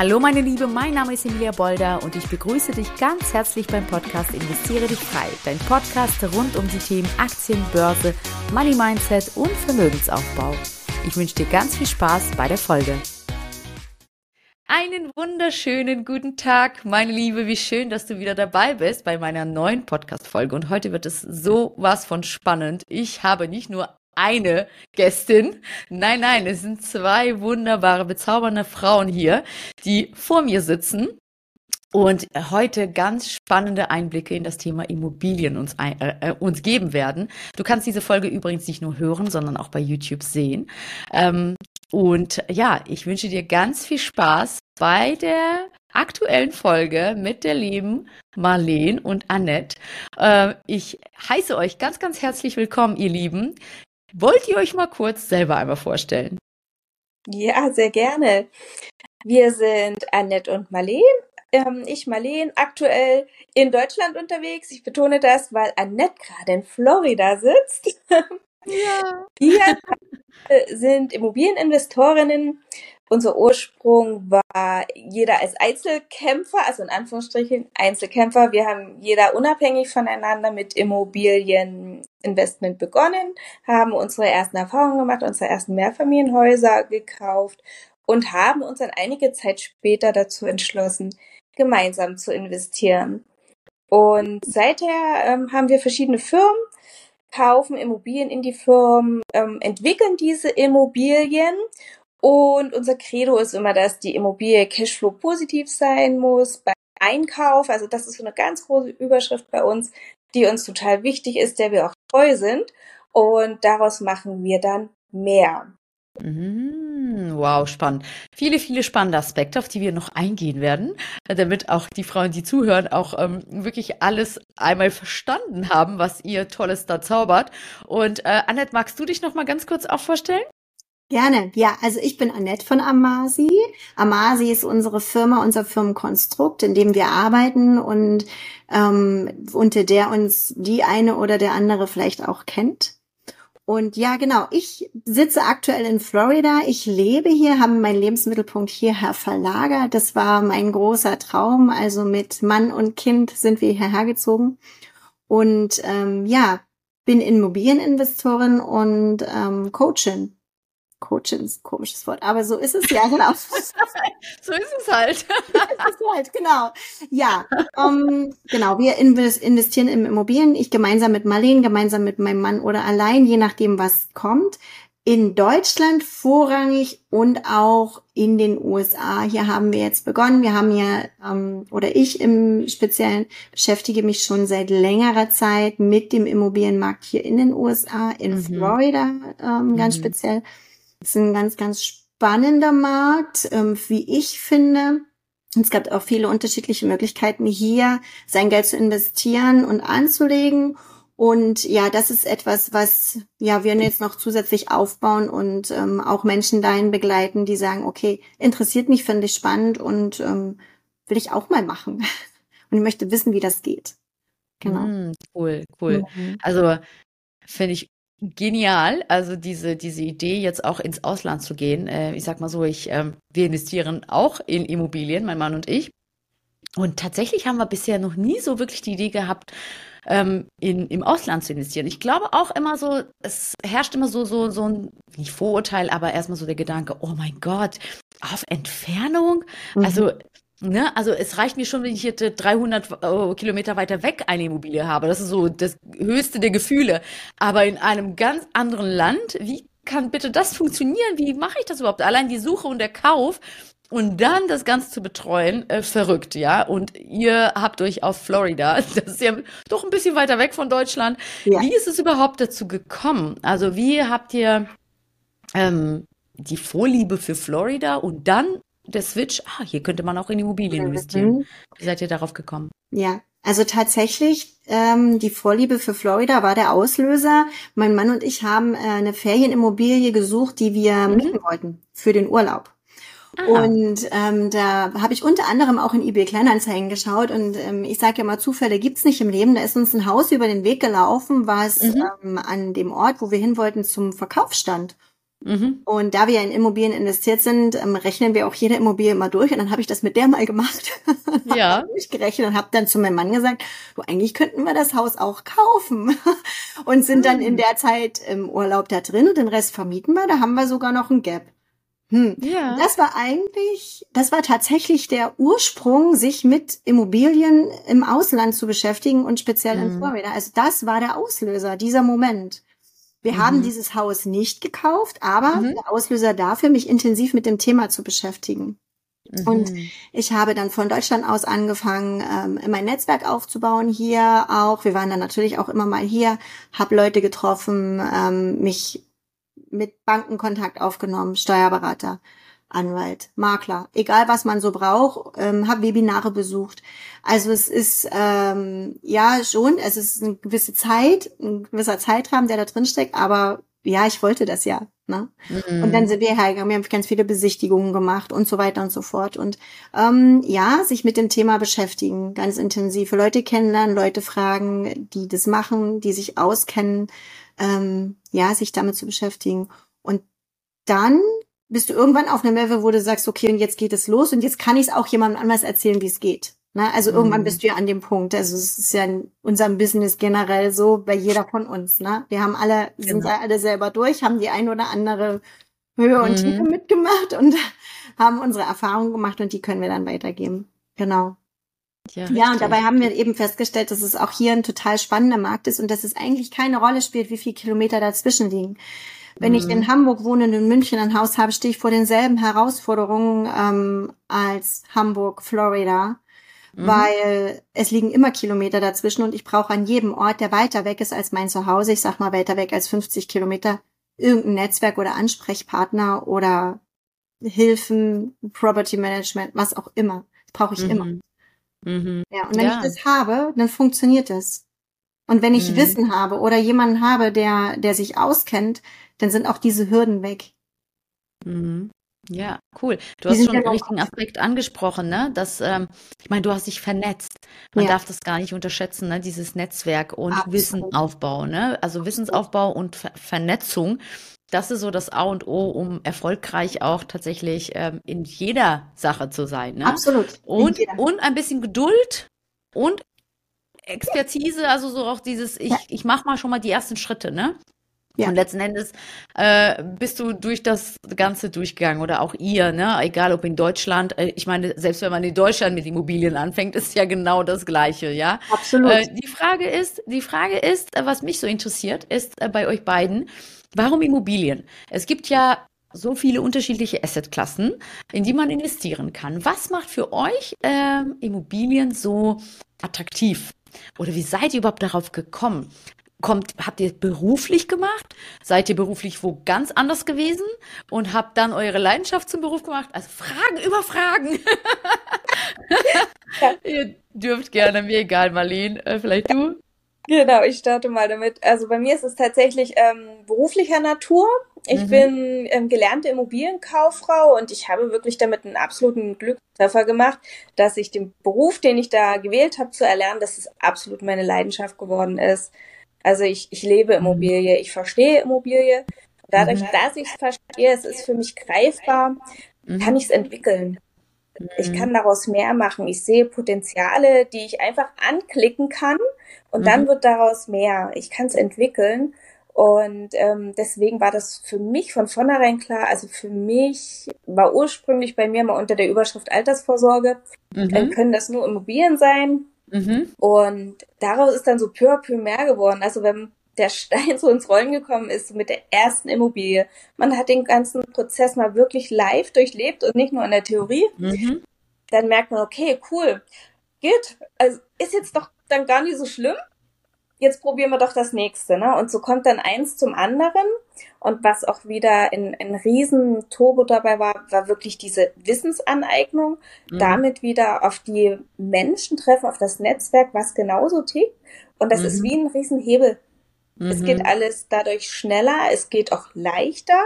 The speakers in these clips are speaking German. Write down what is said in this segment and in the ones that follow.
Hallo meine Liebe, mein Name ist Emilia Bolder und ich begrüße dich ganz herzlich beim Podcast Investiere dich frei. Dein Podcast rund um die Themen Aktien, Börse, Money Mindset und Vermögensaufbau. Ich wünsche dir ganz viel Spaß bei der Folge. Einen wunderschönen guten Tag, meine Liebe. Wie schön, dass du wieder dabei bist bei meiner neuen Podcast-Folge. Und heute wird es so was von spannend. Ich habe nicht nur eine Gästin. Nein, nein, es sind zwei wunderbare, bezaubernde Frauen hier, die vor mir sitzen und heute ganz spannende Einblicke in das Thema Immobilien uns, äh, äh, uns geben werden. Du kannst diese Folge übrigens nicht nur hören, sondern auch bei YouTube sehen. Ähm, und ja, ich wünsche dir ganz viel Spaß bei der aktuellen Folge mit der lieben Marleen und Annette. Äh, ich heiße euch ganz, ganz herzlich willkommen, ihr Lieben. Wollt ihr euch mal kurz selber einmal vorstellen? Ja, sehr gerne. Wir sind Annette und Marleen. Ähm, ich, Marleen, aktuell in Deutschland unterwegs. Ich betone das, weil Annette gerade in Florida sitzt. Ja. Wir sind Immobilieninvestorinnen unser Ursprung war jeder als Einzelkämpfer, also in Anführungsstrichen Einzelkämpfer. Wir haben jeder unabhängig voneinander mit Immobilieninvestment begonnen, haben unsere ersten Erfahrungen gemacht, unsere ersten Mehrfamilienhäuser gekauft und haben uns dann einige Zeit später dazu entschlossen, gemeinsam zu investieren. Und seither ähm, haben wir verschiedene Firmen, kaufen Immobilien in die Firmen, ähm, entwickeln diese Immobilien und unser Credo ist immer, dass die Immobilie Cashflow positiv sein muss beim Einkauf. Also das ist so eine ganz große Überschrift bei uns, die uns total wichtig ist, der wir auch treu sind. Und daraus machen wir dann mehr. Mhm. Wow, spannend. Viele, viele spannende Aspekte, auf die wir noch eingehen werden, damit auch die Frauen, die zuhören, auch ähm, wirklich alles einmal verstanden haben, was ihr Tolles da zaubert. Und äh, Annette, magst du dich noch mal ganz kurz auch vorstellen? Gerne. Ja, also ich bin Annette von Amasi. Amasi ist unsere Firma, unser Firmenkonstrukt, in dem wir arbeiten und ähm, unter der uns die eine oder der andere vielleicht auch kennt. Und ja, genau, ich sitze aktuell in Florida. Ich lebe hier, habe meinen Lebensmittelpunkt hierher verlagert. Das war mein großer Traum. Also mit Mann und Kind sind wir hierher gezogen. Und ähm, ja, bin Immobilieninvestorin und ähm, Coachin Coachin ist ein komisches Wort, aber so ist es ja, genau. so ist es halt. so ist es halt, genau. Ja, um, ähm, genau. Wir investieren in Immobilien. Ich gemeinsam mit Marlene, gemeinsam mit meinem Mann oder allein, je nachdem, was kommt. In Deutschland vorrangig und auch in den USA. Hier haben wir jetzt begonnen. Wir haben ja, ähm, oder ich im Speziellen beschäftige mich schon seit längerer Zeit mit dem Immobilienmarkt hier in den USA, in mhm. Florida ähm, ganz mhm. speziell. Es ist ein ganz, ganz spannender Markt, ähm, wie ich finde. Es gibt auch viele unterschiedliche Möglichkeiten, hier sein Geld zu investieren und anzulegen. Und ja, das ist etwas, was ja wir jetzt noch zusätzlich aufbauen und ähm, auch Menschen dahin begleiten, die sagen, okay, interessiert mich, finde ich spannend und ähm, will ich auch mal machen. Und ich möchte wissen, wie das geht. Genau. Mm, cool, cool. Mhm. Also finde ich genial. Also diese, diese Idee, jetzt auch ins Ausland zu gehen. Äh, ich sag mal so, ich, ähm, wir investieren auch in Immobilien, mein Mann und ich. Und tatsächlich haben wir bisher noch nie so wirklich die Idee gehabt, ähm, in, im Ausland zu investieren. Ich glaube auch immer so, es herrscht immer so, so, so ein, nicht Vorurteil, aber erstmal so der Gedanke, oh mein Gott, auf Entfernung? Mhm. Also Ne? Also es reicht mir schon, wenn ich hier 300 äh, Kilometer weiter weg eine Immobilie habe. Das ist so das höchste der Gefühle. Aber in einem ganz anderen Land, wie kann bitte das funktionieren? Wie mache ich das überhaupt? Allein die Suche und der Kauf und dann das Ganze zu betreuen, äh, verrückt, ja. Und ihr habt euch auf Florida, das ist ja doch ein bisschen weiter weg von Deutschland. Ja. Wie ist es überhaupt dazu gekommen? Also wie habt ihr ähm, die Vorliebe für Florida und dann der Switch, ah, hier könnte man auch in Immobilien mhm. investieren. Wie seid ihr darauf gekommen? Ja, also tatsächlich, ähm, die Vorliebe für Florida war der Auslöser. Mein Mann und ich haben äh, eine Ferienimmobilie gesucht, die wir mhm. mieten wollten für den Urlaub. Aha. Und ähm, da habe ich unter anderem auch in eBay Kleinanzeigen geschaut und ähm, ich sage ja mal, Zufälle gibt's nicht im Leben. Da ist uns ein Haus über den Weg gelaufen, was mhm. ähm, an dem Ort, wo wir hin wollten, zum Verkauf stand. Mhm. Und da wir ja in Immobilien investiert sind, ähm, rechnen wir auch jede Immobilie mal durch. Und dann habe ich das mit der mal gemacht. Ja. durchgerechnet und habe dann zu meinem Mann gesagt, du, eigentlich könnten wir das Haus auch kaufen. und sind dann in mhm. der Zeit im Urlaub da drin und den Rest vermieten wir. Da haben wir sogar noch ein Gap. Hm. Ja. Das war eigentlich, das war tatsächlich der Ursprung, sich mit Immobilien im Ausland zu beschäftigen und speziell mhm. in Florida. Also das war der Auslöser, dieser Moment. Wir mhm. haben dieses Haus nicht gekauft, aber mhm. der Auslöser dafür, mich intensiv mit dem Thema zu beschäftigen. Mhm. Und ich habe dann von Deutschland aus angefangen, ähm, mein Netzwerk aufzubauen hier auch. Wir waren dann natürlich auch immer mal hier, habe Leute getroffen, ähm, mich mit Banken Kontakt aufgenommen, Steuerberater, Anwalt, Makler, egal was man so braucht, ähm, habe Webinare besucht. Also es ist ähm, ja schon, es ist eine gewisse Zeit, ein gewisser Zeitrahmen, der da drin steckt, aber ja, ich wollte das ja. Ne? Mhm. Und dann sind wir hergegangen, wir haben ganz viele Besichtigungen gemacht und so weiter und so fort. Und ähm, ja, sich mit dem Thema beschäftigen, ganz intensiv. Leute kennenlernen, Leute fragen, die das machen, die sich auskennen, ähm, ja, sich damit zu beschäftigen. Und dann bist du irgendwann auf einem Level, wo du sagst, okay, und jetzt geht es los und jetzt kann ich es auch jemandem anders erzählen, wie es geht. Ne? Also mhm. irgendwann bist du ja an dem Punkt. Also es ist ja in unserem Business generell so bei jeder von uns. Ne? Wir haben alle, genau. sind ja alle selber durch, haben die ein oder andere Höhe und mhm. Tiefe mitgemacht und haben unsere Erfahrungen gemacht und die können wir dann weitergeben. Genau. Ja, ja, und dabei haben wir eben festgestellt, dass es auch hier ein total spannender Markt ist und dass es eigentlich keine Rolle spielt, wie viele Kilometer dazwischen liegen. Wenn mhm. ich in Hamburg wohne und in München ein Haus habe, stehe ich vor denselben Herausforderungen ähm, als Hamburg, Florida, mhm. weil es liegen immer Kilometer dazwischen und ich brauche an jedem Ort, der weiter weg ist als mein Zuhause, ich sag mal weiter weg als 50 Kilometer, irgendein Netzwerk oder Ansprechpartner oder Hilfen, Property Management, was auch immer. Das brauche ich mhm. immer. Mhm. Ja, und wenn ja. ich das habe, dann funktioniert es. Und wenn ich mhm. Wissen habe oder jemanden habe, der, der sich auskennt, dann sind auch diese Hürden weg. Mhm. Ja, cool. Du hast schon den richtigen Aspekt angesprochen, ne? Dass, ähm, ich meine, du hast dich vernetzt. Man ja. darf das gar nicht unterschätzen, ne? Dieses Netzwerk und Absolut. Wissenaufbau, ne? Also Wissensaufbau und Ver Vernetzung das ist so das A und O, um erfolgreich auch tatsächlich ähm, in jeder Sache zu sein. Ne? Absolut. Und, und ein bisschen Geduld und Expertise, also so auch dieses, ich, ich mache mal schon mal die ersten Schritte, ne? Ja. Und letzten Endes äh, bist du durch das Ganze durchgegangen oder auch ihr, ne? Egal ob in Deutschland, äh, ich meine, selbst wenn man in Deutschland mit Immobilien anfängt, ist ja genau das Gleiche, ja? Absolut. Äh, die Frage ist, die Frage ist, äh, was mich so interessiert, ist äh, bei euch beiden, Warum Immobilien? Es gibt ja so viele unterschiedliche Assetklassen, in die man investieren kann. Was macht für euch äh, Immobilien so attraktiv? Oder wie seid ihr überhaupt darauf gekommen? Kommt, habt ihr beruflich gemacht? Seid ihr beruflich wo ganz anders gewesen und habt dann eure Leidenschaft zum Beruf gemacht? Also Fragen über Fragen. Ja. ihr dürft gerne, mir egal, Marlene, äh, vielleicht du. Genau, ich starte mal damit. Also bei mir ist es tatsächlich ähm, beruflicher Natur. Ich mhm. bin ähm, gelernte Immobilienkauffrau und ich habe wirklich damit einen absoluten Glückstreffer gemacht, dass ich den Beruf, den ich da gewählt habe, zu erlernen, dass es absolut meine Leidenschaft geworden ist. Also ich, ich lebe mhm. Immobilie, ich verstehe Immobilie. Dadurch, mhm. dass ich es verstehe, es ist für mich greifbar, mhm. kann ich es entwickeln. Ich mhm. kann daraus mehr machen. Ich sehe Potenziale, die ich einfach anklicken kann und mhm. dann wird daraus mehr. Ich kann es entwickeln. Und ähm, deswegen war das für mich von vornherein klar. Also für mich war ursprünglich bei mir mal unter der Überschrift Altersvorsorge, mhm. dann können das nur Immobilien sein. Mhm. Und daraus ist dann so peu à peu mehr geworden. Also wenn der Stein so ins Rollen gekommen ist mit der ersten Immobilie, man hat den ganzen Prozess mal wirklich live durchlebt und nicht nur in der Theorie, mhm. dann merkt man, okay, cool, geht. Also ist jetzt doch dann gar nicht so schlimm. Jetzt probieren wir doch das nächste, ne? Und so kommt dann eins zum anderen. Und was auch wieder ein, ein riesen Turbo dabei war, war wirklich diese Wissensaneignung. Mhm. Damit wieder auf die Menschen treffen, auf das Netzwerk, was genauso tickt. Und das mhm. ist wie ein Riesenhebel. Mhm. Es geht alles dadurch schneller, es geht auch leichter,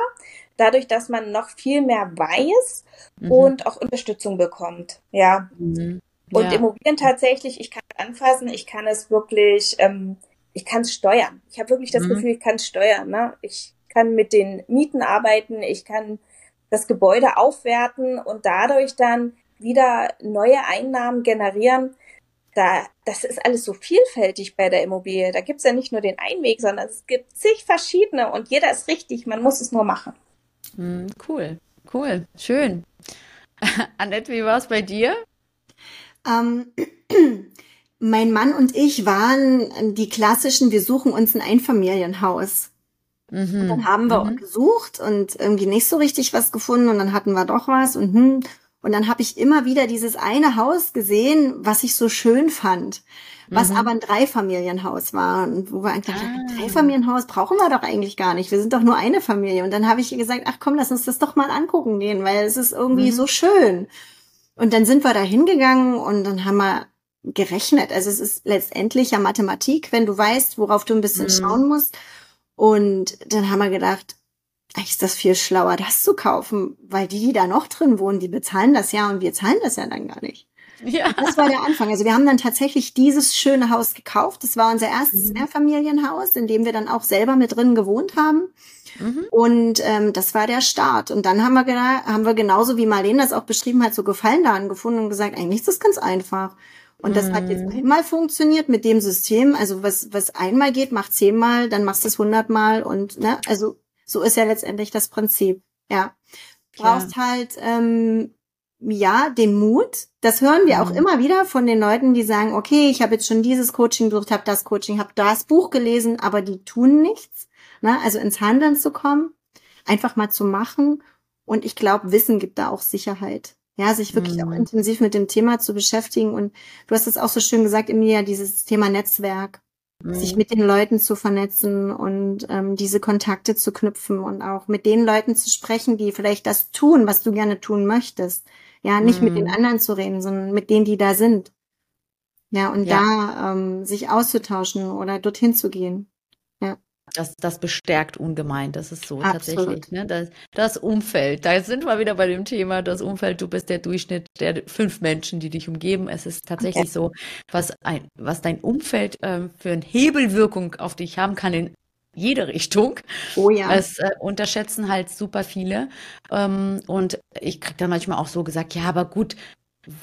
dadurch, dass man noch viel mehr weiß mhm. und auch Unterstützung bekommt. Ja. Und ja. Immobilien tatsächlich, ich kann es anfassen, ich kann es wirklich, ähm, ich kann es steuern. Ich habe wirklich das mhm. Gefühl, ich kann es steuern. Ne? Ich kann mit den Mieten arbeiten, ich kann das Gebäude aufwerten und dadurch dann wieder neue Einnahmen generieren. Da, das ist alles so vielfältig bei der Immobilie. Da gibt's ja nicht nur den einen Weg, sondern es gibt zig verschiedene und jeder ist richtig. Man muss es nur machen. Hm, cool, cool, schön. Annette, wie war es bei dir? Ähm, mein Mann und ich waren die klassischen, wir suchen uns ein Einfamilienhaus. Mhm. Und dann haben wir mhm. gesucht und irgendwie nicht so richtig was gefunden und dann hatten wir doch was und hm. Und dann habe ich immer wieder dieses eine Haus gesehen, was ich so schön fand, was mhm. aber ein Dreifamilienhaus war. Und wo wir eigentlich ah. ein Dreifamilienhaus brauchen wir doch eigentlich gar nicht. Wir sind doch nur eine Familie. Und dann habe ich gesagt, ach komm, lass uns das doch mal angucken gehen, weil es ist irgendwie mhm. so schön. Und dann sind wir da hingegangen und dann haben wir gerechnet. Also es ist letztendlich ja Mathematik, wenn du weißt, worauf du ein bisschen mhm. schauen musst. Und dann haben wir gedacht, eigentlich ist das viel schlauer, das zu kaufen, weil die, die da noch drin wohnen, die bezahlen das ja und wir zahlen das ja dann gar nicht. Ja. Das war der Anfang. Also wir haben dann tatsächlich dieses schöne Haus gekauft. Das war unser erstes mhm. Mehrfamilienhaus, in dem wir dann auch selber mit drin gewohnt haben. Mhm. Und ähm, das war der Start. Und dann haben wir, haben wir genauso wie Marlene das auch beschrieben hat, so Gefallen daran gefunden und gesagt, eigentlich ist das ganz einfach. Und das hat jetzt mhm. einmal funktioniert mit dem System. Also was, was einmal geht, macht zehnmal, dann machst du es hundertmal und ne, also so ist ja letztendlich das Prinzip. Ja. Du brauchst halt ähm, ja den Mut. Das hören wir mhm. auch immer wieder von den Leuten, die sagen, okay, ich habe jetzt schon dieses Coaching durch, habe das Coaching, habe das Buch gelesen, aber die tun nichts. Ne? Also ins Handeln zu kommen, einfach mal zu machen. Und ich glaube, Wissen gibt da auch Sicherheit. Ja, sich wirklich mhm. auch intensiv mit dem Thema zu beschäftigen. Und du hast es auch so schön gesagt, Emilia, dieses Thema Netzwerk sich mhm. mit den Leuten zu vernetzen und ähm, diese Kontakte zu knüpfen und auch mit den Leuten zu sprechen, die vielleicht das tun, was du gerne tun möchtest. Ja, nicht mhm. mit den mhm. anderen zu reden, sondern mit denen, die da sind. Ja, und ja. da ähm, sich auszutauschen oder dorthin zu gehen. Das, das bestärkt ungemein, das ist so Absolut. tatsächlich. Ne? Das, das Umfeld, da sind wir wieder bei dem Thema, das Umfeld, du bist der Durchschnitt der fünf Menschen, die dich umgeben. Es ist tatsächlich okay. so, was, ein, was dein Umfeld ähm, für eine Hebelwirkung auf dich haben kann in jede Richtung. Oh ja. Das äh, unterschätzen halt super viele. Ähm, und ich krieg dann manchmal auch so gesagt, ja, aber gut,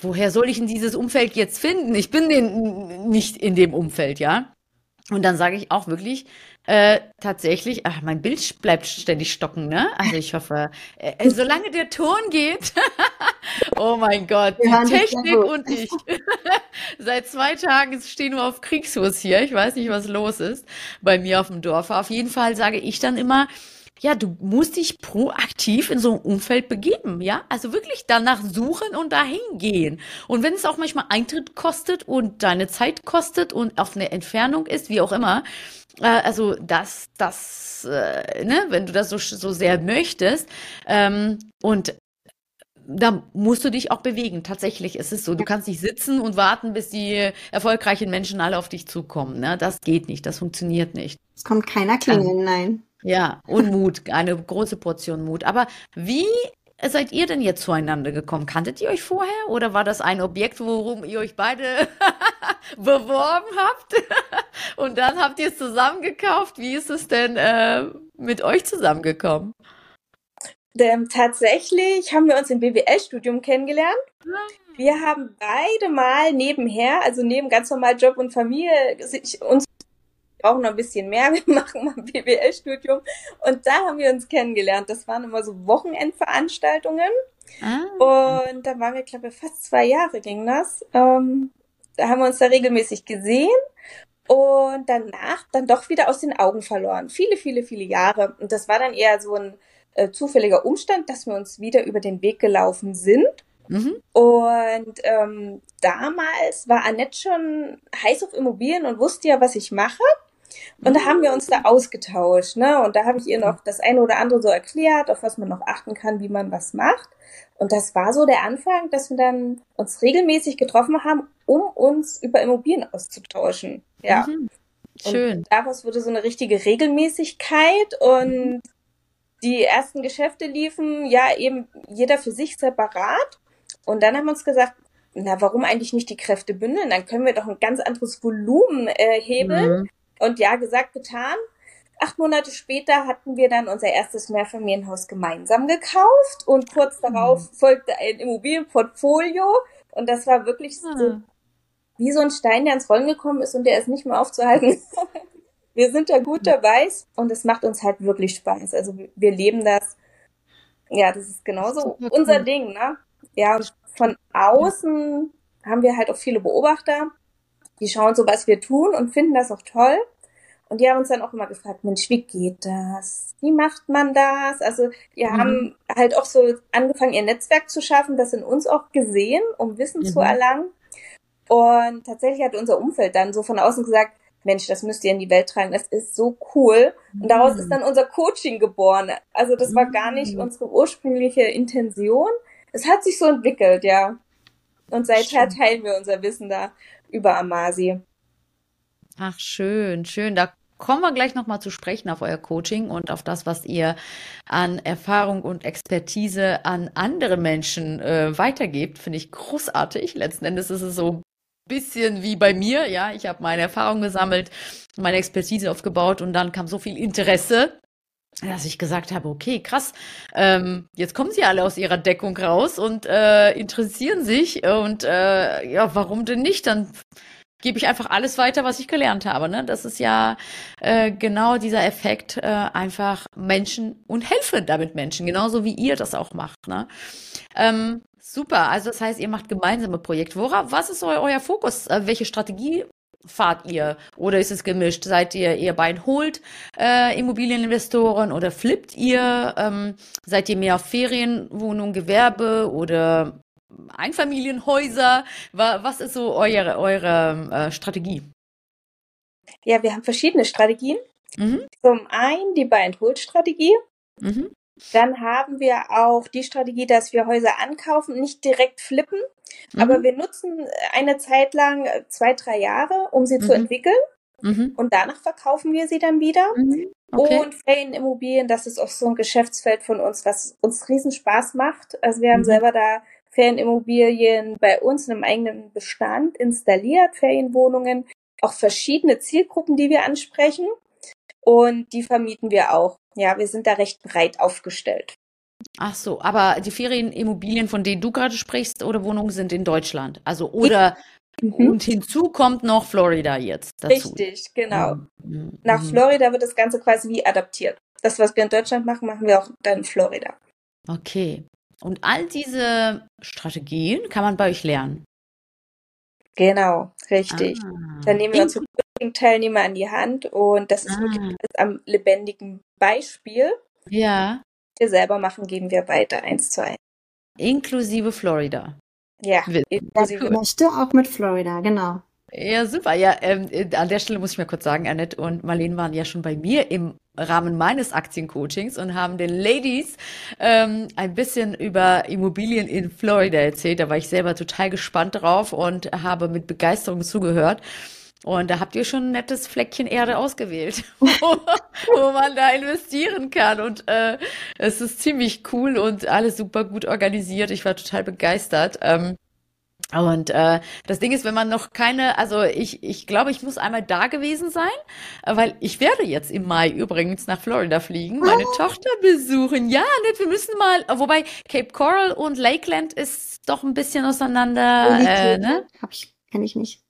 woher soll ich in dieses Umfeld jetzt finden? Ich bin den, nicht in dem Umfeld, ja. Und dann sage ich auch wirklich, äh, tatsächlich, ach, mein Bild bleibt ständig stocken, ne? Also ich hoffe, äh, äh solange der Ton geht, oh mein Gott, die Technik und ich. Seit zwei Tagen stehen wir auf Kriegsfuß hier. Ich weiß nicht, was los ist bei mir auf dem Dorf. Auf jeden Fall sage ich dann immer, ja, du musst dich proaktiv in so ein Umfeld begeben, ja? Also wirklich danach suchen und dahin gehen. Und wenn es auch manchmal Eintritt kostet und deine Zeit kostet und auf eine Entfernung ist, wie auch immer, äh, also das, das, äh, ne, wenn du das so, so sehr möchtest, ähm, und da musst du dich auch bewegen. Tatsächlich ist es so. Du kannst nicht sitzen und warten, bis die erfolgreichen Menschen alle auf dich zukommen. Ne? Das geht nicht. Das funktioniert nicht. Es kommt keiner klingeln, nein. Ja, und Mut, eine große Portion Mut. Aber wie seid ihr denn jetzt zueinander gekommen? Kanntet ihr euch vorher oder war das ein Objekt, worum ihr euch beide beworben habt? und dann habt ihr es zusammengekauft? Wie ist es denn äh, mit euch zusammengekommen? Ähm, tatsächlich haben wir uns im BWL-Studium kennengelernt. Ah. Wir haben beide mal nebenher, also neben ganz normal Job und Familie, uns brauchen noch ein bisschen mehr, wir machen mal ein BWL-Studium. Und da haben wir uns kennengelernt. Das waren immer so Wochenendveranstaltungen. Ah. Und da waren wir, glaube ich, fast zwei Jahre ging das. Ähm, da haben wir uns da regelmäßig gesehen und danach dann doch wieder aus den Augen verloren. Viele, viele, viele Jahre. Und das war dann eher so ein äh, zufälliger Umstand, dass wir uns wieder über den Weg gelaufen sind. Mhm. Und ähm, damals war Annette schon heiß auf Immobilien und wusste ja, was ich mache. Und da haben wir uns da ausgetauscht, ne? Und da habe ich ihr noch das eine oder andere so erklärt, auf was man noch achten kann, wie man was macht. Und das war so der Anfang, dass wir dann uns regelmäßig getroffen haben, um uns über Immobilien auszutauschen. Ja. Mhm. Schön. Und daraus wurde so eine richtige Regelmäßigkeit und mhm. die ersten Geschäfte liefen ja eben jeder für sich separat. Und dann haben wir uns gesagt, na, warum eigentlich nicht die Kräfte bündeln? Dann können wir doch ein ganz anderes Volumen äh, hebeln. Mhm. Und ja, gesagt, getan. acht Monate später hatten wir dann unser erstes Mehrfamilienhaus gemeinsam gekauft und kurz darauf mhm. folgte ein Immobilienportfolio und das war wirklich so ah. wie so ein Stein, der ins Rollen gekommen ist und der ist nicht mehr aufzuhalten. wir sind da gut dabei und es macht uns halt wirklich Spaß. Also wir leben das. Ja, das ist genauso unser Ding, ne? Ja, von außen haben wir halt auch viele Beobachter, die schauen so, was wir tun und finden das auch toll. Und die haben uns dann auch immer gefragt, Mensch, wie geht das? Wie macht man das? Also die mhm. haben halt auch so angefangen, ihr Netzwerk zu schaffen, das in uns auch gesehen, um Wissen mhm. zu erlangen. Und tatsächlich hat unser Umfeld dann so von außen gesagt, Mensch, das müsst ihr in die Welt tragen, das ist so cool. Und daraus ist mhm. dann unser Coaching geboren. Also das war gar nicht mhm. unsere ursprüngliche Intention. Es hat sich so entwickelt, ja. Und seither teilen wir unser Wissen da über Amasi. Ach, schön, schön. Da kommen wir gleich nochmal zu sprechen auf euer Coaching und auf das, was ihr an Erfahrung und Expertise an andere Menschen äh, weitergebt. Finde ich großartig. Letzten Endes ist es so ein bisschen wie bei mir. Ja, ich habe meine Erfahrung gesammelt, meine Expertise aufgebaut und dann kam so viel Interesse dass ich gesagt habe, okay, krass, ähm, jetzt kommen sie alle aus ihrer Deckung raus und äh, interessieren sich und äh, ja, warum denn nicht? Dann gebe ich einfach alles weiter, was ich gelernt habe. Ne? Das ist ja äh, genau dieser Effekt, äh, einfach Menschen und helfe damit Menschen, genauso wie ihr das auch macht. Ne? Ähm, super, also das heißt, ihr macht gemeinsame Projekte. Worauf, was ist euer, euer Fokus? Äh, welche Strategie fahrt ihr? Oder ist es gemischt? Seid ihr eher Bein holt äh, Immobilieninvestoren oder flippt ihr? Ähm, seid ihr mehr auf Ferienwohnung, Gewerbe oder Einfamilienhäuser? Was ist so eure, eure äh, Strategie? Ja, wir haben verschiedene Strategien. Mhm. Zum einen die Buy-and-Hold-Strategie. Mhm. Dann haben wir auch die Strategie, dass wir Häuser ankaufen, nicht direkt flippen, mhm. aber wir nutzen eine Zeit lang, äh, zwei, drei Jahre, um sie zu mhm. entwickeln. Mhm. Und danach verkaufen wir sie dann wieder. Mhm. Okay. Und Ferienimmobilien, das ist auch so ein Geschäftsfeld von uns, was uns riesen Spaß macht. Also wir haben selber da Ferienimmobilien bei uns in einem eigenen Bestand installiert, Ferienwohnungen, auch verschiedene Zielgruppen, die wir ansprechen. Und die vermieten wir auch. Ja, wir sind da recht breit aufgestellt. Ach so, aber die Ferienimmobilien, von denen du gerade sprichst, oder Wohnungen sind in Deutschland. Also oder mhm. und hinzu kommt noch Florida jetzt dazu. Richtig, genau. Mhm. Nach Florida wird das Ganze quasi wie adaptiert. Das, was wir in Deutschland machen, machen wir auch dann in Florida. Okay. Und all diese Strategien kann man bei euch lernen. Genau, richtig. Ah. Dann nehmen wir unsere Teilnehmer an die Hand und das ist ah. wirklich am lebendigen Beispiel. Ja. Wir selber machen, geben wir weiter eins zu eins. Inklusive Florida. Ja, inklusive. Ich möchte auch mit Florida, genau. Ja, super. Ja, ähm, an der Stelle muss ich mal kurz sagen, Annette und Marlene waren ja schon bei mir im Rahmen meines Aktiencoachings und haben den Ladies ähm, ein bisschen über Immobilien in Florida erzählt. Da war ich selber total gespannt drauf und habe mit Begeisterung zugehört. Und da habt ihr schon ein nettes Fleckchen Erde ausgewählt, wo, wo man da investieren kann. Und äh, es ist ziemlich cool und alles super gut organisiert. Ich war total begeistert. Ähm, und äh, das Ding ist, wenn man noch keine, also ich, ich glaube, ich muss einmal da gewesen sein, weil ich werde jetzt im Mai übrigens nach Florida fliegen, meine oh. Tochter besuchen. Ja, nicht, wir müssen mal, wobei Cape Coral und Lakeland ist doch ein bisschen auseinander. Äh, ne? Hab ich, kenne ich nicht.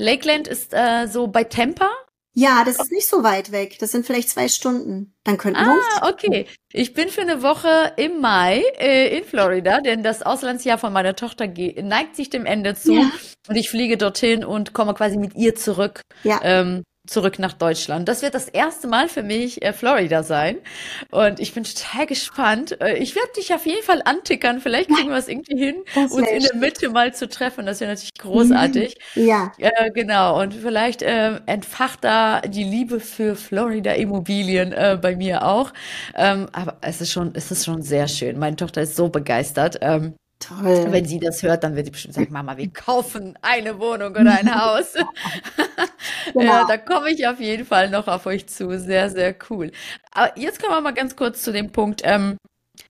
Lakeland ist äh, so bei Tampa. Ja, das ist nicht so weit weg. Das sind vielleicht zwei Stunden. Dann könnten wir Ah, okay. Ich bin für eine Woche im Mai äh, in Florida, denn das Auslandsjahr von meiner Tochter neigt sich dem Ende zu. Ja. Und ich fliege dorthin und komme quasi mit ihr zurück. Ja. Ähm, zurück nach Deutschland. Das wird das erste Mal für mich äh, Florida sein. Und ich bin total gespannt. Äh, ich werde dich auf jeden Fall antickern. Vielleicht kriegen wir es irgendwie hin, uns in der Mitte mal zu treffen. Das wäre natürlich großartig. Ja. Äh, genau. Und vielleicht äh, entfacht da die Liebe für Florida Immobilien äh, bei mir auch. Ähm, aber es ist schon, es ist schon sehr schön. Meine Tochter ist so begeistert. Ähm, Toll. Wenn sie das hört, dann wird sie bestimmt sagen, Mama, wir kaufen eine Wohnung oder ein Haus. genau. Ja, da komme ich auf jeden Fall noch auf euch zu. Sehr, sehr cool. Aber jetzt kommen wir mal ganz kurz zu dem Punkt. Ähm,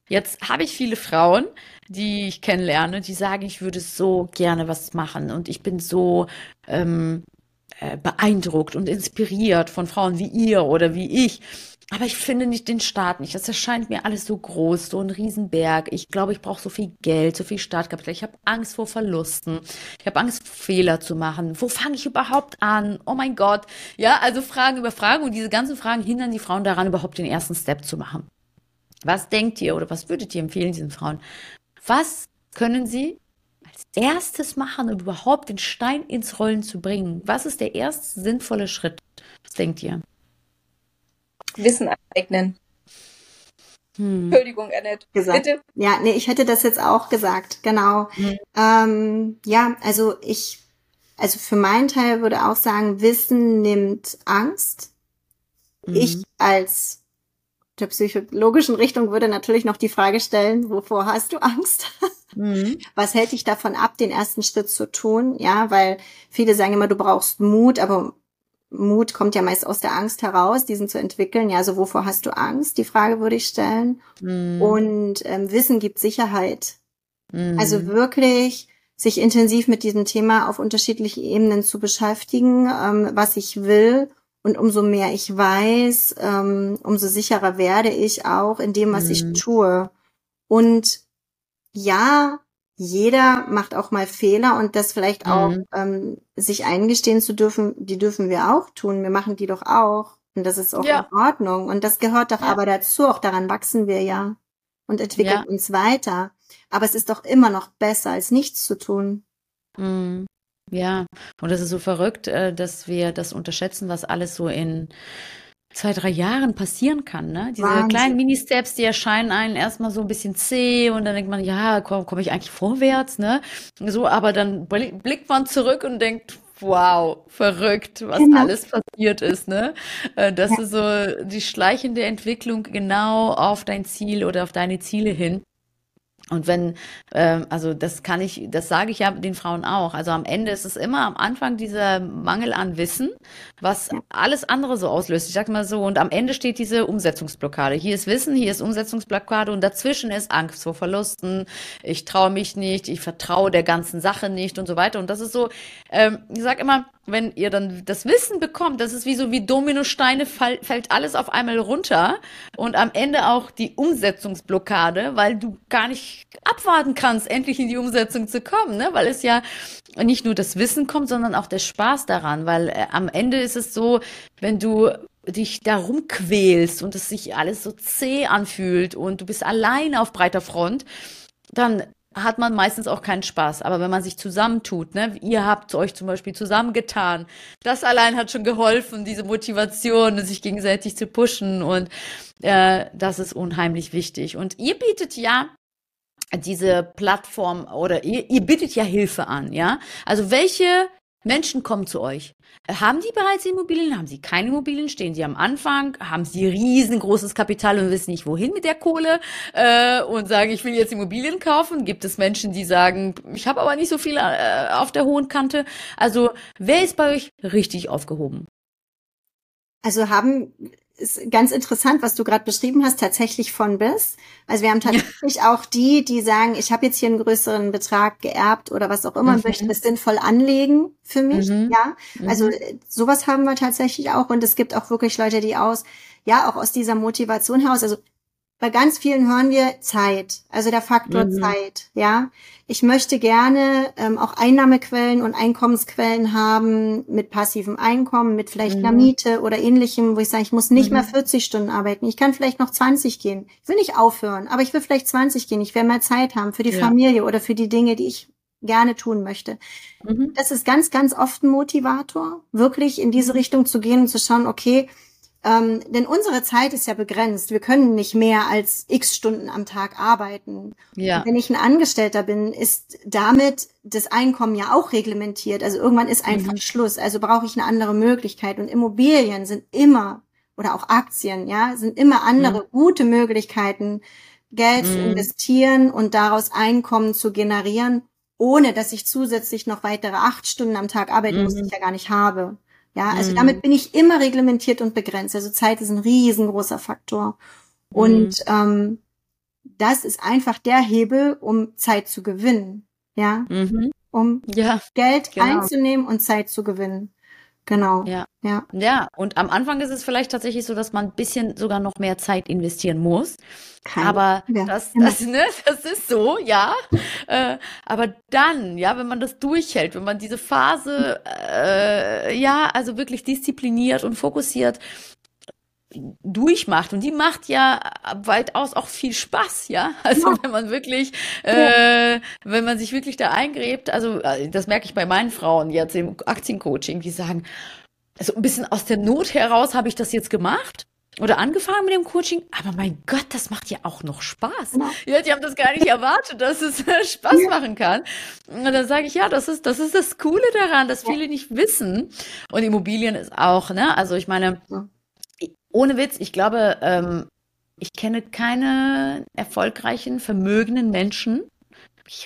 jetzt habe ich viele Frauen, die ich kennenlerne, die sagen, ich würde so gerne was machen und ich bin so, ähm, äh, beeindruckt und inspiriert von Frauen wie ihr oder wie ich. Aber ich finde nicht den Staat nicht. Das erscheint mir alles so groß, so ein Riesenberg. Ich glaube, ich brauche so viel Geld, so viel Startkapital. Ich habe Angst vor Verlusten. Ich habe Angst, Fehler zu machen. Wo fange ich überhaupt an? Oh mein Gott. Ja, also Fragen über Fragen. Und diese ganzen Fragen hindern die Frauen daran, überhaupt den ersten Step zu machen. Was denkt ihr oder was würdet ihr empfehlen diesen Frauen? Was können sie als erstes machen, um überhaupt den Stein ins Rollen zu bringen? Was ist der erste sinnvolle Schritt? Was denkt ihr? Wissen aneignen. Hm. Entschuldigung, Annette. Gesagt. Bitte. Ja, nee, ich hätte das jetzt auch gesagt, genau. Hm. Ähm, ja, also ich, also für meinen Teil würde auch sagen, Wissen nimmt Angst. Mhm. Ich als der psychologischen Richtung würde natürlich noch die Frage stellen, wovor hast du Angst? Mhm. Was hält dich davon ab, den ersten Schritt zu tun? Ja, weil viele sagen immer, du brauchst Mut, aber Mut kommt ja meist aus der Angst heraus, diesen zu entwickeln. Ja, also wovor hast du Angst? Die Frage würde ich stellen. Mm. Und ähm, Wissen gibt Sicherheit. Mm. Also wirklich sich intensiv mit diesem Thema auf unterschiedlichen Ebenen zu beschäftigen, ähm, was ich will. Und umso mehr ich weiß, ähm, umso sicherer werde ich auch in dem, was mm. ich tue. Und ja, jeder macht auch mal Fehler und das vielleicht auch mhm. ähm, sich eingestehen zu dürfen, die dürfen wir auch tun. Wir machen die doch auch. Und das ist auch ja. in Ordnung. Und das gehört doch ja. aber dazu. Auch daran wachsen wir ja und entwickeln ja. uns weiter. Aber es ist doch immer noch besser, als nichts zu tun. Mhm. Ja, und das ist so verrückt, äh, dass wir das unterschätzen, was alles so in zwei, drei Jahren passieren kann. Ne? Diese Wahnsinn. kleinen Mini-Steps, die erscheinen einen erstmal so ein bisschen zäh und dann denkt man, ja, komme komm ich eigentlich vorwärts, ne? So, aber dann blickt man zurück und denkt, wow, verrückt, was genau. alles passiert ist, ne? Äh, das ja. ist so die schleichende Entwicklung genau auf dein Ziel oder auf deine Ziele hin. Und wenn, äh, also das kann ich, das sage ich ja den Frauen auch. Also am Ende ist es immer am Anfang dieser Mangel an Wissen, was alles andere so auslöst. Ich sag mal so, und am Ende steht diese Umsetzungsblockade. Hier ist Wissen, hier ist Umsetzungsblockade und dazwischen ist Angst vor Verlusten. Ich traue mich nicht, ich vertraue der ganzen Sache nicht und so weiter. Und das ist so, ähm, ich sag immer, wenn ihr dann das Wissen bekommt, das ist wie so wie Dominosteine, fall, fällt alles auf einmal runter und am Ende auch die Umsetzungsblockade, weil du gar nicht abwarten kannst, endlich in die Umsetzung zu kommen, ne? weil es ja nicht nur das Wissen kommt, sondern auch der Spaß daran, weil äh, am Ende ist es so, wenn du dich darum quälst und es sich alles so zäh anfühlt und du bist allein auf breiter Front, dann hat man meistens auch keinen Spaß. Aber wenn man sich zusammentut, ne, ihr habt euch zum Beispiel zusammengetan, das allein hat schon geholfen, diese Motivation, sich gegenseitig zu pushen und äh, das ist unheimlich wichtig. Und ihr bietet ja diese Plattform oder ihr, ihr bietet ja Hilfe an, ja? Also welche Menschen kommen zu euch. Haben die bereits Immobilien? Haben sie keine Immobilien? Stehen sie am Anfang? Haben sie riesengroßes Kapital und wissen nicht, wohin mit der Kohle? Äh, und sagen, ich will jetzt Immobilien kaufen? Gibt es Menschen, die sagen, ich habe aber nicht so viel äh, auf der hohen Kante? Also, wer ist bei euch richtig aufgehoben? Also haben ist ganz interessant, was du gerade beschrieben hast, tatsächlich von bis. Also wir haben tatsächlich ja. auch die, die sagen, ich habe jetzt hier einen größeren Betrag geerbt oder was auch immer, mhm. möchte es sinnvoll anlegen für mich. Mhm. Ja, also mhm. Sowas haben wir tatsächlich auch und es gibt auch wirklich Leute, die aus, ja, auch aus dieser Motivation heraus, also bei ganz vielen hören wir Zeit, also der Faktor mhm. Zeit, ja. Ich möchte gerne ähm, auch Einnahmequellen und Einkommensquellen haben mit passivem Einkommen, mit vielleicht mhm. einer Miete oder ähnlichem, wo ich sage, ich muss nicht mhm. mehr 40 Stunden arbeiten. Ich kann vielleicht noch 20 gehen. Ich will nicht aufhören, aber ich will vielleicht 20 gehen. Ich will mehr Zeit haben für die ja. Familie oder für die Dinge, die ich gerne tun möchte. Mhm. Das ist ganz, ganz oft ein Motivator, wirklich in diese Richtung zu gehen und zu schauen, okay, ähm, denn unsere Zeit ist ja begrenzt. Wir können nicht mehr als x Stunden am Tag arbeiten. Ja. wenn ich ein Angestellter bin, ist damit das Einkommen ja auch reglementiert. Also irgendwann ist einfach mhm. Schluss. Also brauche ich eine andere Möglichkeit. Und Immobilien sind immer, oder auch Aktien, ja, sind immer andere mhm. gute Möglichkeiten, Geld mhm. zu investieren und daraus Einkommen zu generieren, ohne dass ich zusätzlich noch weitere acht Stunden am Tag arbeiten muss, die ich ja gar nicht habe. Ja, also mhm. damit bin ich immer reglementiert und begrenzt. Also Zeit ist ein riesengroßer Faktor. Und mhm. ähm, das ist einfach der Hebel, um Zeit zu gewinnen. Ja, mhm. um ja, Geld genau. einzunehmen und Zeit zu gewinnen. Genau. Ja. ja. Ja. Und am Anfang ist es vielleicht tatsächlich so, dass man ein bisschen sogar noch mehr Zeit investieren muss. Kein aber ja. das, das, ne, das ist so, ja. Äh, aber dann, ja, wenn man das durchhält, wenn man diese Phase, äh, ja, also wirklich diszipliniert und fokussiert durchmacht und die macht ja weitaus auch viel Spaß, ja. Also ja. wenn man wirklich, äh, wenn man sich wirklich da eingräbt, also äh, das merke ich bei meinen Frauen jetzt im Aktiencoaching, die sagen, also ein bisschen aus der Not heraus habe ich das jetzt gemacht oder angefangen mit dem Coaching, aber mein Gott, das macht ja auch noch Spaß. Ja, ja die haben das gar nicht erwartet, dass es Spaß ja. machen kann. Und dann sage ich, ja, das ist, das ist das Coole daran, dass viele nicht wissen. Und Immobilien ist auch, ne, also ich meine, ohne Witz, ich glaube, ähm, ich kenne keine erfolgreichen, vermögenden Menschen,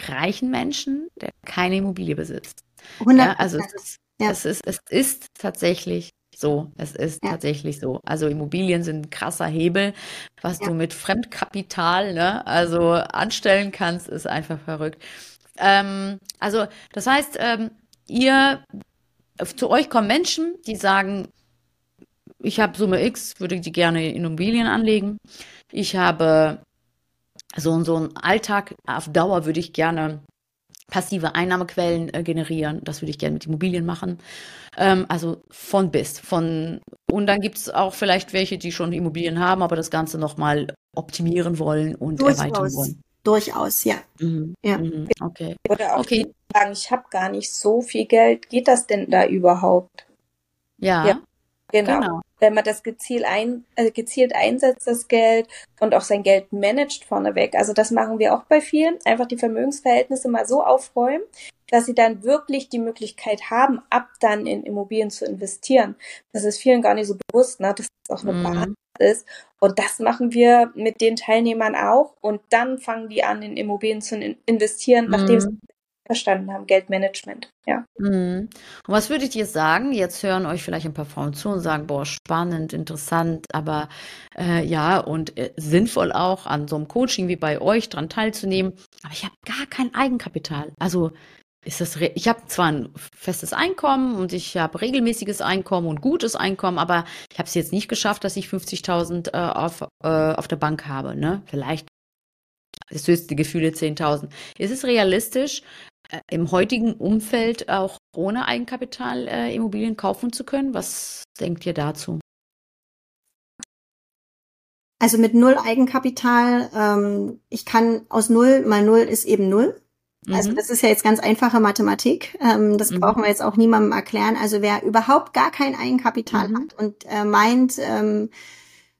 reichen Menschen, der keine Immobilie besitzt. 100%. Ja, also es ist, ja. es ist, es ist tatsächlich so. Es ist ja. tatsächlich so. Also Immobilien sind ein krasser Hebel. Was du mit Fremdkapital, ne, also anstellen kannst, ist einfach verrückt. Ähm, also, das heißt, ähm, ihr, zu euch kommen Menschen, die sagen, ich habe Summe X, würde die gerne in Immobilien anlegen. Ich habe so, so einen Alltag auf Dauer würde ich gerne passive Einnahmequellen äh, generieren. Das würde ich gerne mit Immobilien machen. Ähm, also von bis. Von, und dann gibt es auch vielleicht welche, die schon Immobilien haben, aber das Ganze nochmal optimieren wollen und Durchaus. erweitern wollen. Durchaus, ja. Mhm. ja. Mhm. Okay. Oder auch okay. sagen, ich habe gar nicht so viel Geld. Geht das denn da überhaupt? Ja. ja. Genau. genau. Wenn man das gezielt, ein, äh, gezielt einsetzt, das Geld und auch sein Geld managt vorneweg. Also das machen wir auch bei vielen. Einfach die Vermögensverhältnisse mal so aufräumen, dass sie dann wirklich die Möglichkeit haben, ab dann in Immobilien zu investieren. Das ist vielen gar nicht so bewusst, ne? dass das auch eine mhm. Basis ist. Und das machen wir mit den Teilnehmern auch. Und dann fangen die an, in Immobilien zu investieren, nachdem mhm. sie verstanden haben, Geldmanagement, ja. Mhm. Und was würdet ihr sagen? Jetzt hören euch vielleicht ein paar Frauen zu und sagen, boah, spannend, interessant, aber äh, ja, und äh, sinnvoll auch an so einem Coaching wie bei euch dran teilzunehmen. Aber ich habe gar kein Eigenkapital. Also ist das, ich habe zwar ein festes Einkommen und ich habe regelmäßiges Einkommen und gutes Einkommen, aber ich habe es jetzt nicht geschafft, dass ich 50.000 äh, auf, äh, auf der Bank habe. Ne? Vielleicht das höchste Gefühle 10.000. Ist es realistisch, im heutigen Umfeld auch ohne Eigenkapital äh, Immobilien kaufen zu können? Was denkt ihr dazu? Also mit null Eigenkapital, ähm, ich kann aus null mal null ist eben null. Also mhm. das ist ja jetzt ganz einfache Mathematik. Ähm, das mhm. brauchen wir jetzt auch niemandem erklären. Also wer überhaupt gar kein Eigenkapital mhm. hat und äh, meint, ähm,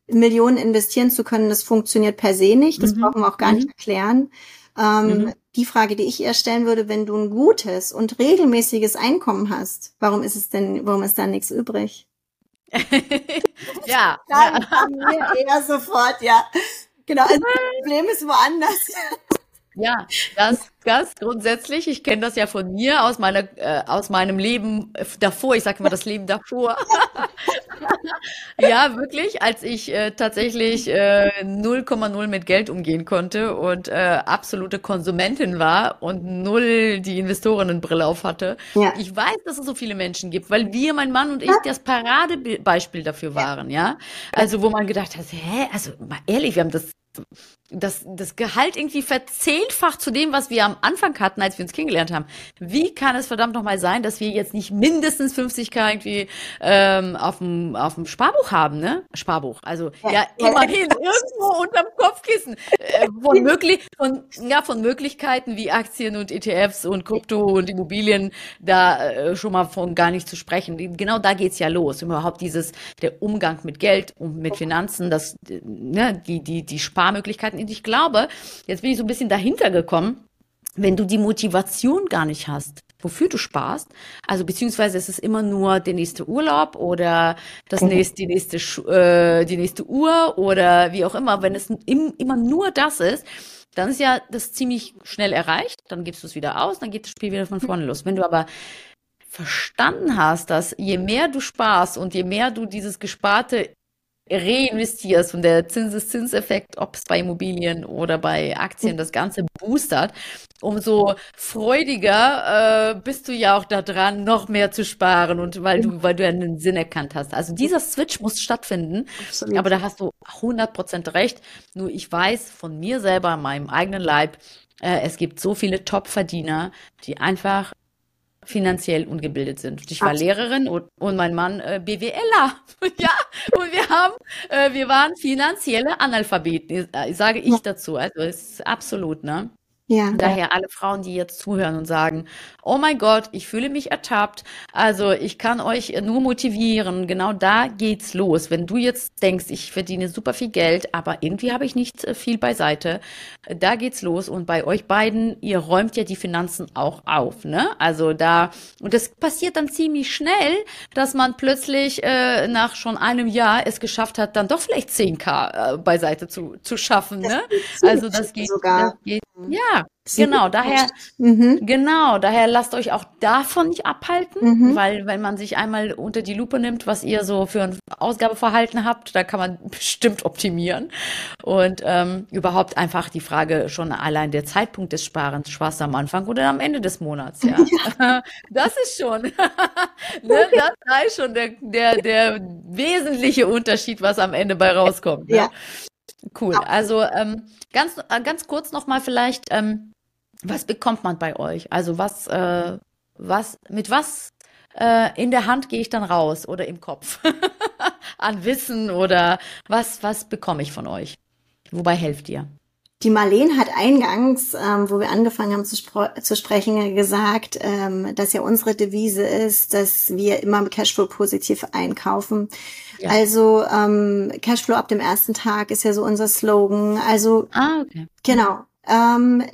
Millionen investieren zu können, das funktioniert per se nicht. Das mhm. brauchen wir auch gar nicht mhm. erklären. Ähm, mhm. Die Frage, die ich eher stellen würde, wenn du ein gutes und regelmäßiges Einkommen hast, warum ist es denn, warum ist da nichts übrig? ja. Dann ja. eher sofort, ja. Genau, also das Problem ist woanders. Ja, das, das grundsätzlich. Ich kenne das ja von mir aus meiner, äh, aus meinem Leben davor. Ich sage immer das Leben davor. ja, wirklich, als ich äh, tatsächlich 0,0 äh, mit Geld umgehen konnte und äh, absolute Konsumentin war und null die Investorinnenbrille auf hatte. Ja. Ich weiß, dass es so viele Menschen gibt, weil wir, mein Mann und ich, das Paradebeispiel dafür waren, ja. Also wo man gedacht hat, hä, also mal ehrlich, wir haben das das, das Gehalt irgendwie verzehnfacht zu dem, was wir am Anfang hatten, als wir uns kennengelernt haben. Wie kann es verdammt nochmal sein, dass wir jetzt nicht mindestens 50k irgendwie ähm, auf dem auf dem Sparbuch haben, ne? Sparbuch. Also ja, ja immerhin irgendwo unterm Kopfkissen. Äh, von, möglich, von, ja, von Möglichkeiten wie Aktien und ETFs und Krypto und Immobilien da äh, schon mal von gar nicht zu sprechen. Genau da geht's ja los. Überhaupt dieses, der Umgang mit Geld und mit Finanzen, das, ne, die, die, die Sparmöglichkeiten und ich glaube, jetzt bin ich so ein bisschen dahinter gekommen, wenn du die Motivation gar nicht hast, wofür du sparst, also beziehungsweise es ist immer nur der nächste Urlaub oder das mhm. nächste, die nächste, äh, die nächste Uhr oder wie auch immer, wenn es im, immer nur das ist, dann ist ja das ziemlich schnell erreicht, dann gibst du es wieder aus, dann geht das Spiel wieder von vorne los. Wenn du aber verstanden hast, dass je mehr du sparst und je mehr du dieses Gesparte reinvestierst und der Zinseszinseffekt, ob es bei Immobilien oder bei Aktien das Ganze boostert, umso freudiger äh, bist du ja auch daran, noch mehr zu sparen und weil du, weil du einen Sinn erkannt hast. Also dieser Switch muss stattfinden. Absolut. Aber da hast du 100% recht. Nur ich weiß von mir selber, meinem eigenen Leib, äh, es gibt so viele Top-Verdiener, die einfach finanziell ungebildet sind. Ich war Absolut. Lehrerin und, und mein Mann äh, BWLer. ja, und wir haben, äh, wir waren finanzielle Analphabeten, äh, sage ich dazu. Also es ist absolut, ne? Ja. Daher alle Frauen, die jetzt zuhören und sagen, oh mein Gott, ich fühle mich ertappt. Also ich kann euch nur motivieren. Genau da geht's los. Wenn du jetzt denkst, ich verdiene super viel Geld, aber irgendwie habe ich nicht äh, viel beiseite, da geht's los. Und bei euch beiden, ihr räumt ja die Finanzen auch auf, ne? Also da, und das passiert dann ziemlich schnell, dass man plötzlich äh, nach schon einem Jahr es geschafft hat, dann doch vielleicht 10k äh, beiseite zu, zu schaffen, ne? Also das geht, sogar. Das geht, ja, genau, daher, mhm. genau, daher lasst euch auch davon nicht abhalten, mhm. weil wenn man sich einmal unter die Lupe nimmt, was ihr so für ein Ausgabeverhalten habt, da kann man bestimmt optimieren. Und ähm, überhaupt einfach die Frage schon allein der Zeitpunkt des Sparens, Spaß am Anfang oder am Ende des Monats, ja. ja. Das ist schon, ne, das ist schon der, der, der wesentliche Unterschied, was am Ende bei rauskommt. Ne? Ja. Cool. Also ähm, ganz, äh, ganz kurz nochmal vielleicht, ähm, was bekommt man bei euch? Also was, äh, was, mit was äh, in der Hand gehe ich dann raus oder im Kopf an Wissen oder was, was bekomme ich von euch? Wobei helft ihr? Die Marlene hat eingangs, ähm, wo wir angefangen haben zu, zu sprechen, gesagt, ähm, dass ja unsere Devise ist, dass wir immer Cashflow positiv einkaufen. Ja. Also ähm, Cashflow ab dem ersten Tag ist ja so unser Slogan. Also ah, okay. genau. Ähm,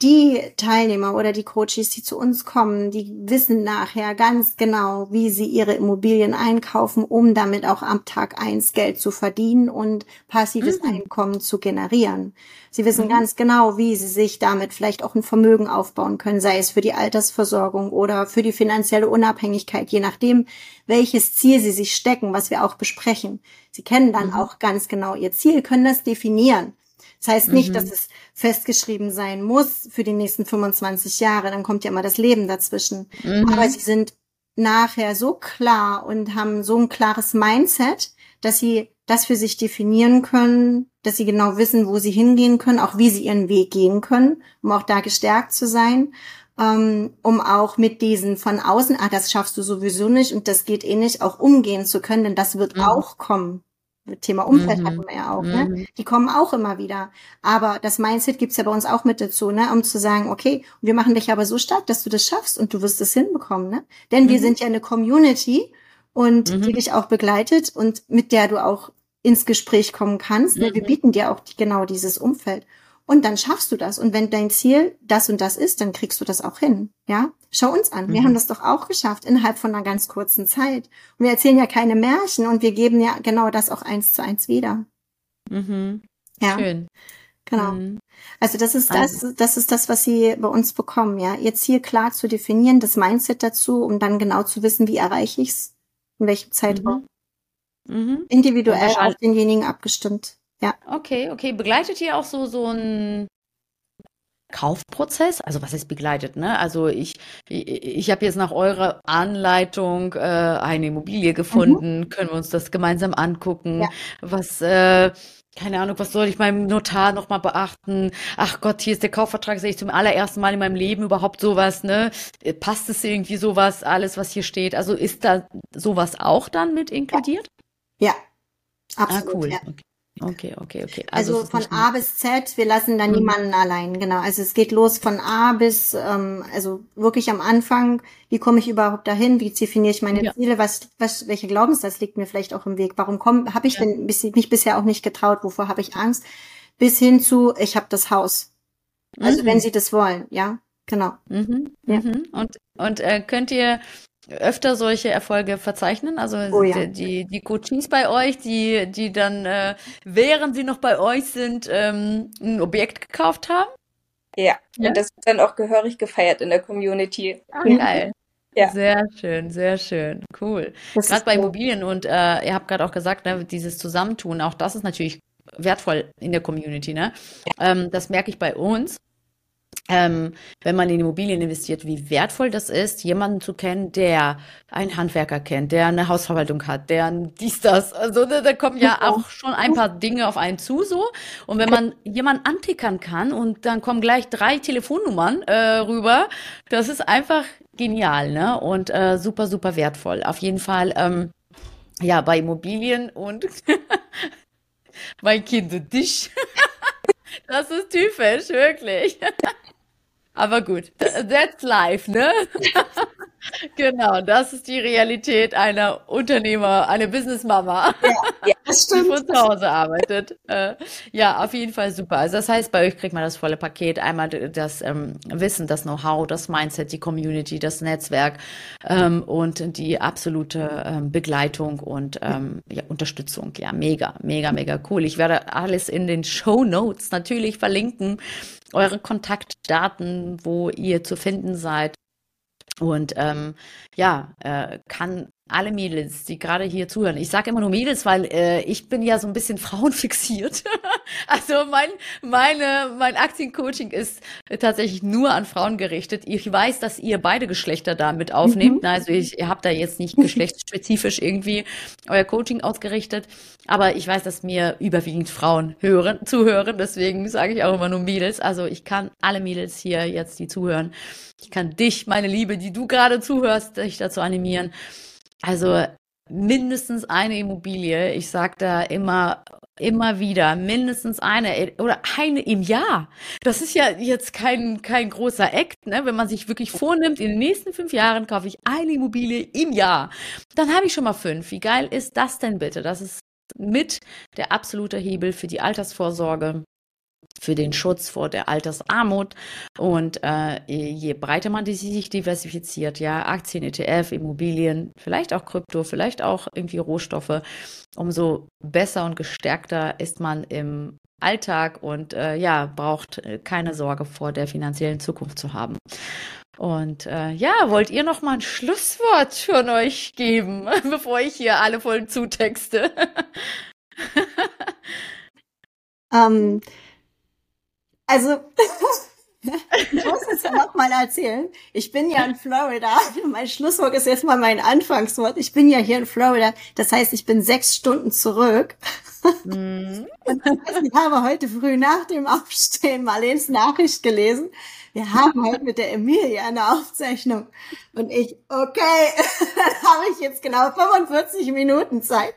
die Teilnehmer oder die Coaches, die zu uns kommen, die wissen nachher ganz genau, wie sie ihre Immobilien einkaufen, um damit auch am Tag eins Geld zu verdienen und passives mhm. Einkommen zu generieren. Sie wissen mhm. ganz genau, wie sie sich damit vielleicht auch ein Vermögen aufbauen können, sei es für die Altersversorgung oder für die finanzielle Unabhängigkeit, je nachdem, welches Ziel sie sich stecken, was wir auch besprechen. Sie kennen dann mhm. auch ganz genau ihr Ziel, können das definieren. Das heißt nicht, mhm. dass es festgeschrieben sein muss für die nächsten 25 Jahre, dann kommt ja immer das Leben dazwischen. Mhm. Aber sie sind nachher so klar und haben so ein klares Mindset, dass sie das für sich definieren können, dass sie genau wissen, wo sie hingehen können, auch wie sie ihren Weg gehen können, um auch da gestärkt zu sein, ähm, um auch mit diesen von außen, ah, das schaffst du sowieso nicht und das geht eh nicht, auch umgehen zu können, denn das wird mhm. auch kommen. Thema Umfeld mhm. hatten wir ja auch, ne? mhm. ne? Die kommen auch immer wieder. Aber das Mindset gibt's ja bei uns auch mit dazu, ne? Um zu sagen, okay, wir machen dich aber so stark, dass du das schaffst und du wirst es hinbekommen, ne? Denn mhm. wir sind ja eine Community und mhm. die dich auch begleitet und mit der du auch ins Gespräch kommen kannst. Ne? Wir mhm. bieten dir auch genau dieses Umfeld. Und dann schaffst du das. Und wenn dein Ziel das und das ist, dann kriegst du das auch hin. Ja? Schau uns an. Wir mhm. haben das doch auch geschafft innerhalb von einer ganz kurzen Zeit. Und wir erzählen ja keine Märchen und wir geben ja genau das auch eins zu eins wieder. Mhm. Ja. Schön. Genau. Mhm. Also das ist das, also das ist das, was sie bei uns bekommen, ja. Ihr Ziel klar zu definieren, das Mindset dazu, um dann genau zu wissen, wie erreiche ich es, in welchem Zeitraum. Mhm. mhm. Individuell auf denjenigen abgestimmt. Ja. Okay, okay. Begleitet ihr auch so, so ein Kaufprozess? Also was ist begleitet, ne? Also ich, ich, ich habe jetzt nach eurer Anleitung äh, eine Immobilie gefunden. Mhm. Können wir uns das gemeinsam angucken? Ja. Was, äh, keine Ahnung, was soll ich meinem Notar nochmal beachten? Ach Gott, hier ist der Kaufvertrag, sehe ich zum allerersten Mal in meinem Leben überhaupt sowas, ne? Passt es irgendwie sowas, alles, was hier steht? Also ist da sowas auch dann mit inkludiert? Ja, ah, absolut. Ah, cool. Ja. Okay. Okay, okay, okay. Also, also von A bis Z, wir lassen da mhm. niemanden allein, genau. Also es geht los von A bis, ähm, also wirklich am Anfang, wie komme ich überhaupt dahin, wie definiere ich meine ja. Ziele, was, was, welche Glaubenssatz liegt mir vielleicht auch im Weg, warum komme, habe ich ja. denn bis, mich bisher auch nicht getraut, wovor habe ich Angst, bis hin zu, ich habe das Haus. Also mhm. wenn Sie das wollen, ja, genau. Mhm. Ja. Mhm. Und, und äh, könnt ihr öfter solche Erfolge verzeichnen? Also oh, ja. die, die Coaches bei euch, die, die dann, äh, während sie noch bei euch sind, ähm, ein Objekt gekauft haben? Ja, ja, und das wird dann auch gehörig gefeiert in der Community. Ah, geil. Ja. Sehr schön, sehr schön. Cool. Gerade bei Immobilien und äh, ihr habt gerade auch gesagt, ne, dieses Zusammentun, auch das ist natürlich wertvoll in der Community. Ne? Ähm, das merke ich bei uns ähm, wenn man in Immobilien investiert, wie wertvoll das ist, jemanden zu kennen, der einen Handwerker kennt, der eine Hausverwaltung hat, der dies, das. Also da, da kommen ja auch schon ein paar Dinge auf einen zu so. Und wenn man jemanden antickern kann und dann kommen gleich drei Telefonnummern äh, rüber, das ist einfach genial, ne? Und äh, super, super wertvoll. Auf jeden Fall, ähm, ja, bei Immobilien und mein Kind dich. Das ist typisch, wirklich. Aber gut, that's life, ne? genau, das ist die Realität einer Unternehmer, einer Businessmama, ja, ja, das stimmt. die von zu Hause arbeitet. Äh, ja, auf jeden Fall super. Also das heißt, bei euch kriegt man das volle Paket. Einmal das ähm, Wissen, das Know-how, das Mindset, die Community, das Netzwerk ähm, und die absolute ähm, Begleitung und ähm, ja, Unterstützung. Ja, mega, mega, mega cool. Ich werde alles in den Show Notes natürlich verlinken eure Kontaktdaten, wo ihr zu finden seid. Und ähm, ja, äh, kann alle Mädels, die gerade hier zuhören. Ich sage immer nur Mädels, weil äh, ich bin ja so ein bisschen frauenfixiert. also mein meine mein Aktiencoaching ist tatsächlich nur an Frauen gerichtet. Ich weiß, dass ihr beide Geschlechter damit aufnehmt. Mhm. Also ich, ihr habt da jetzt nicht geschlechtsspezifisch irgendwie euer Coaching ausgerichtet, aber ich weiß, dass mir überwiegend Frauen hören, zuhören. Deswegen sage ich auch immer nur Mädels. Also ich kann alle Mädels hier jetzt, die zuhören, ich kann dich, meine Liebe, die du gerade zuhörst, dich dazu animieren. Also mindestens eine Immobilie. Ich sage da immer, immer wieder, mindestens eine oder eine im Jahr. Das ist ja jetzt kein, kein großer Act, ne? wenn man sich wirklich vornimmt, in den nächsten fünf Jahren kaufe ich eine Immobilie im Jahr. Dann habe ich schon mal fünf. Wie geil ist das denn bitte? Das ist mit der absolute Hebel für die Altersvorsorge für den Schutz vor der Altersarmut. Und äh, je breiter man die sich diversifiziert, ja, Aktien, ETF, Immobilien, vielleicht auch Krypto, vielleicht auch irgendwie Rohstoffe, umso besser und gestärkter ist man im Alltag und äh, ja, braucht keine Sorge vor der finanziellen Zukunft zu haben. Und äh, ja, wollt ihr noch mal ein Schlusswort von euch geben, bevor ich hier alle voll zutexte? ähm, also, ich muss es ja noch mal erzählen. Ich bin ja in Florida. Mein Schlusswort ist jetzt mal mein Anfangswort. Ich bin ja hier in Florida. Das heißt, ich bin sechs Stunden zurück. Mhm. Und ich habe heute früh nach dem Aufstehen Marlens Nachricht gelesen. Wir haben heute mit der Emilia eine Aufzeichnung. Und ich, okay, dann habe ich jetzt genau 45 Minuten Zeit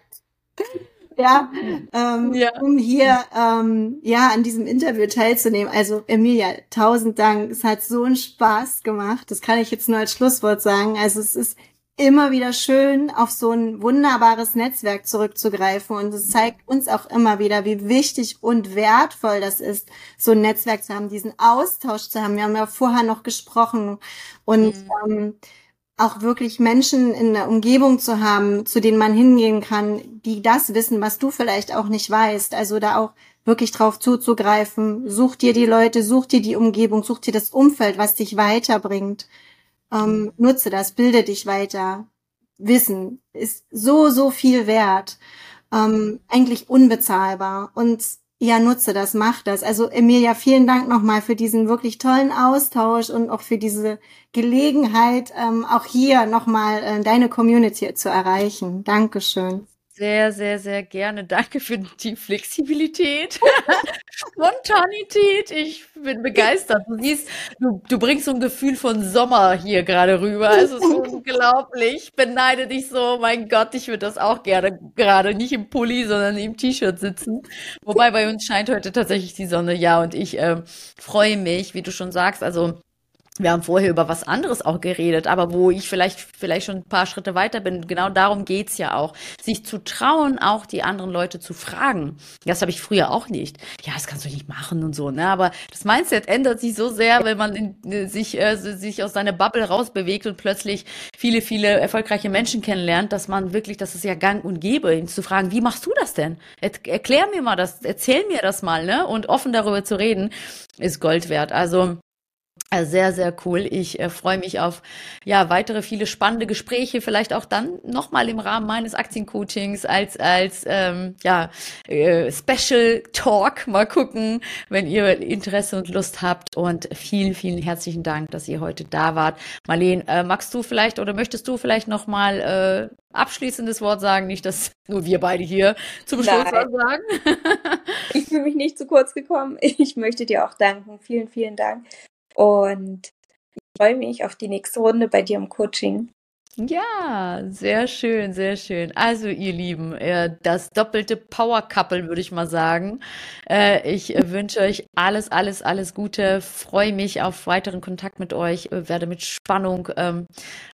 ja, ähm, ja. um hier ähm, ja an diesem Interview teilzunehmen. Also Emilia, tausend Dank. Es hat so einen Spaß gemacht. Das kann ich jetzt nur als Schlusswort sagen. Also es ist immer wieder schön, auf so ein wunderbares Netzwerk zurückzugreifen. Und es zeigt uns auch immer wieder, wie wichtig und wertvoll das ist, so ein Netzwerk zu haben, diesen Austausch zu haben. Wir haben ja vorher noch gesprochen. Und mhm. ähm, auch wirklich Menschen in der Umgebung zu haben, zu denen man hingehen kann, die das wissen, was du vielleicht auch nicht weißt. Also da auch wirklich drauf zuzugreifen. Such dir die Leute, such dir die Umgebung, such dir das Umfeld, was dich weiterbringt. Ähm, nutze das, bilde dich weiter. Wissen ist so, so viel wert. Ähm, eigentlich unbezahlbar. Und ja, nutze das, mach das. Also Emilia, vielen Dank nochmal für diesen wirklich tollen Austausch und auch für diese Gelegenheit, ähm, auch hier nochmal äh, deine Community zu erreichen. Dankeschön. Sehr, sehr, sehr gerne. Danke für die Flexibilität, Spontanität. Ich bin begeistert. Du siehst, du, du bringst so ein Gefühl von Sommer hier gerade rüber. Es ist unglaublich. Ich beneide dich so. Mein Gott, ich würde das auch gerne gerade nicht im Pulli, sondern im T-Shirt sitzen. Wobei bei uns scheint heute tatsächlich die Sonne. Ja, und ich äh, freue mich, wie du schon sagst. Also wir haben vorher über was anderes auch geredet, aber wo ich vielleicht, vielleicht schon ein paar Schritte weiter bin. Genau darum geht's ja auch. Sich zu trauen, auch die anderen Leute zu fragen. Das habe ich früher auch nicht. Ja, das kannst du nicht machen und so, ne? Aber das Mindset ändert sich so sehr, wenn man in, sich, äh, sich aus seiner Bubble rausbewegt und plötzlich viele, viele erfolgreiche Menschen kennenlernt, dass man wirklich, das ist ja gang und gäbe, ihn zu fragen, wie machst du das denn? Er, erklär mir mal das, erzähl mir das mal, ne? Und offen darüber zu reden, ist Gold wert. Also sehr, sehr cool. Ich äh, freue mich auf ja weitere viele spannende Gespräche, vielleicht auch dann nochmal im Rahmen meines Aktiencoachings als als ähm, ja äh, Special Talk. Mal gucken, wenn ihr Interesse und Lust habt. Und vielen, vielen herzlichen Dank, dass ihr heute da wart. Marleen, äh, magst du vielleicht oder möchtest du vielleicht nochmal äh, abschließendes Wort sagen? Nicht, dass nur wir beide hier zum Schluss was sagen. ich fühle mich nicht zu kurz gekommen. Ich möchte dir auch danken. Vielen, vielen Dank und ich freue mich auf die nächste Runde bei dir im Coaching. Ja, sehr schön, sehr schön. Also, ihr Lieben, äh, das doppelte Power Couple, würde ich mal sagen. Äh, ich wünsche euch alles, alles, alles Gute. Freue mich auf weiteren Kontakt mit euch. Werde mit Spannung ähm,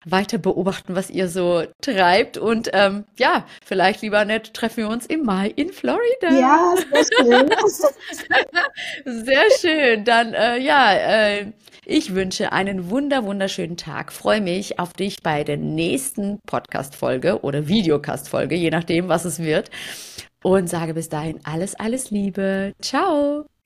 weiter beobachten, was ihr so treibt. Und ähm, ja, vielleicht, lieber nett, treffen wir uns im Mai in Florida. Ja, sehr schön. sehr schön. Dann, äh, ja, äh, ich wünsche einen wunder, wunderschönen Tag. Freue mich auf dich bei der nächsten Podcast-Folge oder Videocast-Folge, je nachdem, was es wird. Und sage bis dahin alles, alles Liebe. Ciao.